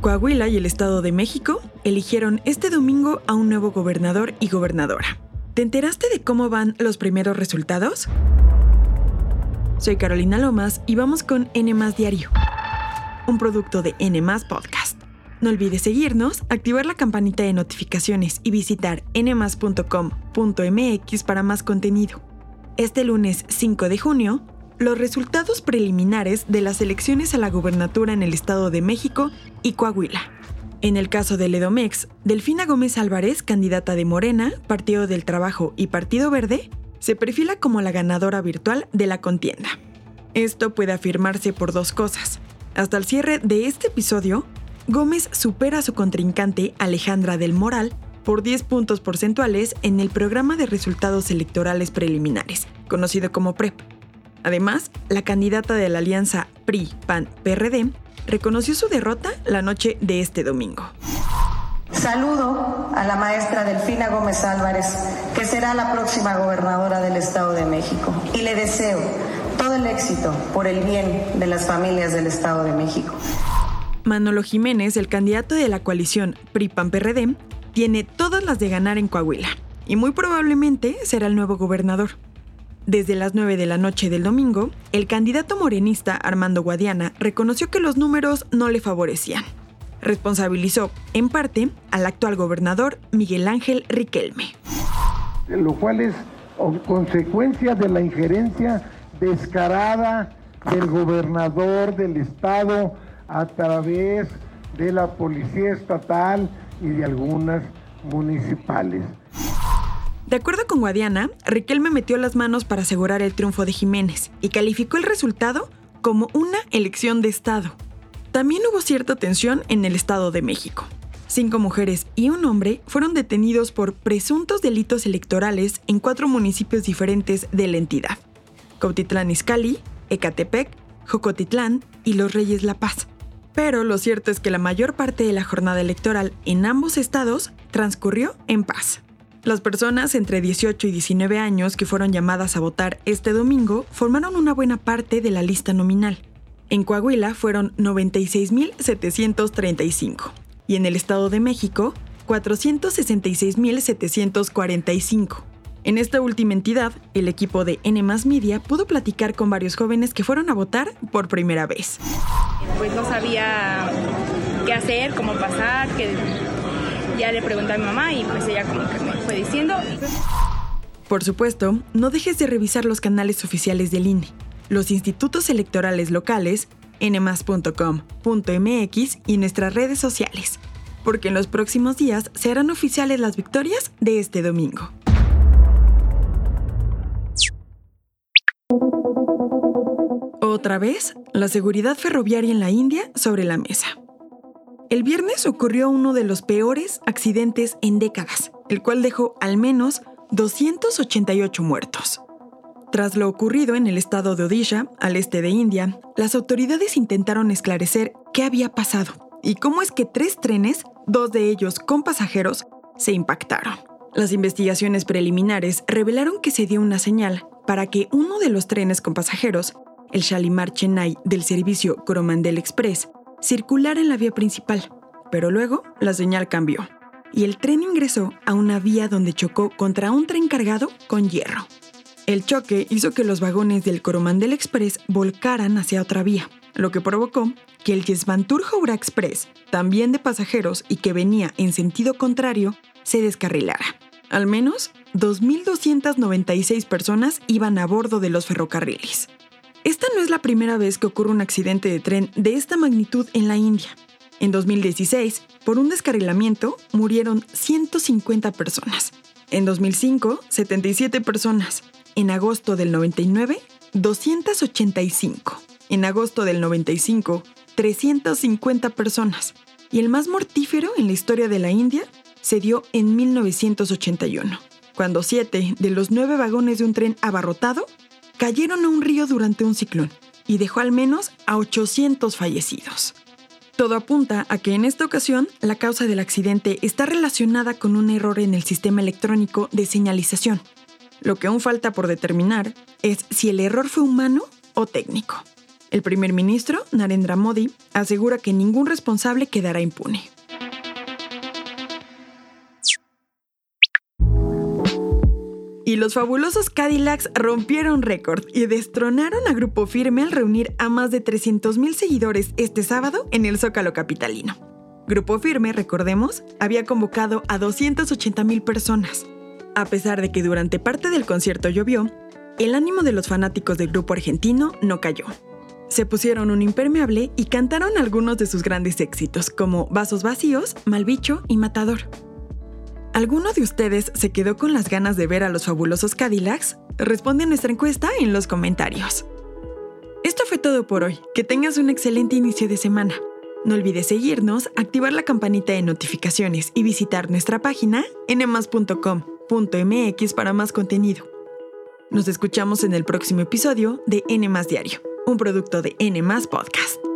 Coahuila y el Estado de México eligieron este domingo a un nuevo gobernador y gobernadora. ¿Te enteraste de cómo van los primeros resultados? Soy Carolina Lomas y vamos con N Diario, un producto de N Podcast. No olvides seguirnos, activar la campanita de notificaciones y visitar nmas.com.mx para más contenido. Este lunes 5 de junio, los resultados preliminares de las elecciones a la gubernatura en el Estado de México y Coahuila. En el caso de Ledomex, Delfina Gómez Álvarez, candidata de Morena, Partido del Trabajo y Partido Verde, se perfila como la ganadora virtual de la contienda. Esto puede afirmarse por dos cosas. Hasta el cierre de este episodio, Gómez supera a su contrincante Alejandra del Moral por 10 puntos porcentuales en el programa de resultados electorales preliminares, conocido como PREP. Además, la candidata de la alianza PRI-PAN-PRD reconoció su derrota la noche de este domingo. Saludo a la maestra Delfina Gómez Álvarez, que será la próxima gobernadora del Estado de México, y le deseo todo el éxito por el bien de las familias del Estado de México. Manolo Jiménez, el candidato de la coalición PRI-PAN-PRD, tiene todas las de ganar en Coahuila y muy probablemente será el nuevo gobernador. Desde las 9 de la noche del domingo, el candidato morenista Armando Guadiana reconoció que los números no le favorecían. Responsabilizó, en parte, al actual gobernador Miguel Ángel Riquelme. Lo cual es consecuencia de la injerencia descarada del gobernador del estado a través de la policía estatal y de algunas municipales. De acuerdo con Guadiana, Riquelme metió las manos para asegurar el triunfo de Jiménez y calificó el resultado como una elección de Estado. También hubo cierta tensión en el Estado de México. Cinco mujeres y un hombre fueron detenidos por presuntos delitos electorales en cuatro municipios diferentes de la entidad. Cautitlán Izcalli, Ecatepec, Jocotitlán y Los Reyes La Paz. Pero lo cierto es que la mayor parte de la jornada electoral en ambos estados transcurrió en paz. Las personas entre 18 y 19 años que fueron llamadas a votar este domingo formaron una buena parte de la lista nominal. En Coahuila fueron 96.735 y en el Estado de México 466.745. En esta última entidad, el equipo de N Media pudo platicar con varios jóvenes que fueron a votar por primera vez. Pues no sabía qué hacer, cómo pasar, qué ya le pregunté a mi mamá y pues ella como que me fue diciendo. Por supuesto, no dejes de revisar los canales oficiales del INE, los institutos electorales locales, nmas.com.mx y nuestras redes sociales, porque en los próximos días serán oficiales las victorias de este domingo. Otra vez, la seguridad ferroviaria en la India sobre la mesa. El viernes ocurrió uno de los peores accidentes en décadas, el cual dejó al menos 288 muertos. Tras lo ocurrido en el estado de Odisha, al este de India, las autoridades intentaron esclarecer qué había pasado y cómo es que tres trenes, dos de ellos con pasajeros, se impactaron. Las investigaciones preliminares revelaron que se dio una señal para que uno de los trenes con pasajeros, el Shalimar Chennai del servicio Coromandel Express, circular en la vía principal, pero luego la señal cambió y el tren ingresó a una vía donde chocó contra un tren cargado con hierro. El choque hizo que los vagones del Coromandel Express volcaran hacia otra vía, lo que provocó que el Yesvantur Houra Express, también de pasajeros y que venía en sentido contrario, se descarrilara. Al menos 2.296 personas iban a bordo de los ferrocarriles. Esta no es la primera vez que ocurre un accidente de tren de esta magnitud en la India. En 2016, por un descarrilamiento, murieron 150 personas. En 2005, 77 personas. En agosto del 99, 285. En agosto del 95, 350 personas. Y el más mortífero en la historia de la India se dio en 1981, cuando siete de los nueve vagones de un tren abarrotado cayeron a un río durante un ciclón y dejó al menos a 800 fallecidos. Todo apunta a que en esta ocasión la causa del accidente está relacionada con un error en el sistema electrónico de señalización. Lo que aún falta por determinar es si el error fue humano o técnico. El primer ministro, Narendra Modi, asegura que ningún responsable quedará impune. Los fabulosos Cadillacs rompieron récord y destronaron a Grupo Firme al reunir a más de 300.000 seguidores este sábado en el Zócalo Capitalino. Grupo Firme, recordemos, había convocado a 280.000 personas. A pesar de que durante parte del concierto llovió, el ánimo de los fanáticos del grupo argentino no cayó. Se pusieron un impermeable y cantaron algunos de sus grandes éxitos, como Vasos Vacíos, Malbicho y Matador. ¿Alguno de ustedes se quedó con las ganas de ver a los fabulosos Cadillacs? Responde a nuestra encuesta en los comentarios. Esto fue todo por hoy. Que tengas un excelente inicio de semana. No olvides seguirnos, activar la campanita de notificaciones y visitar nuestra página nmas.com.mx para más contenido. Nos escuchamos en el próximo episodio de N Diario, un producto de N Podcast.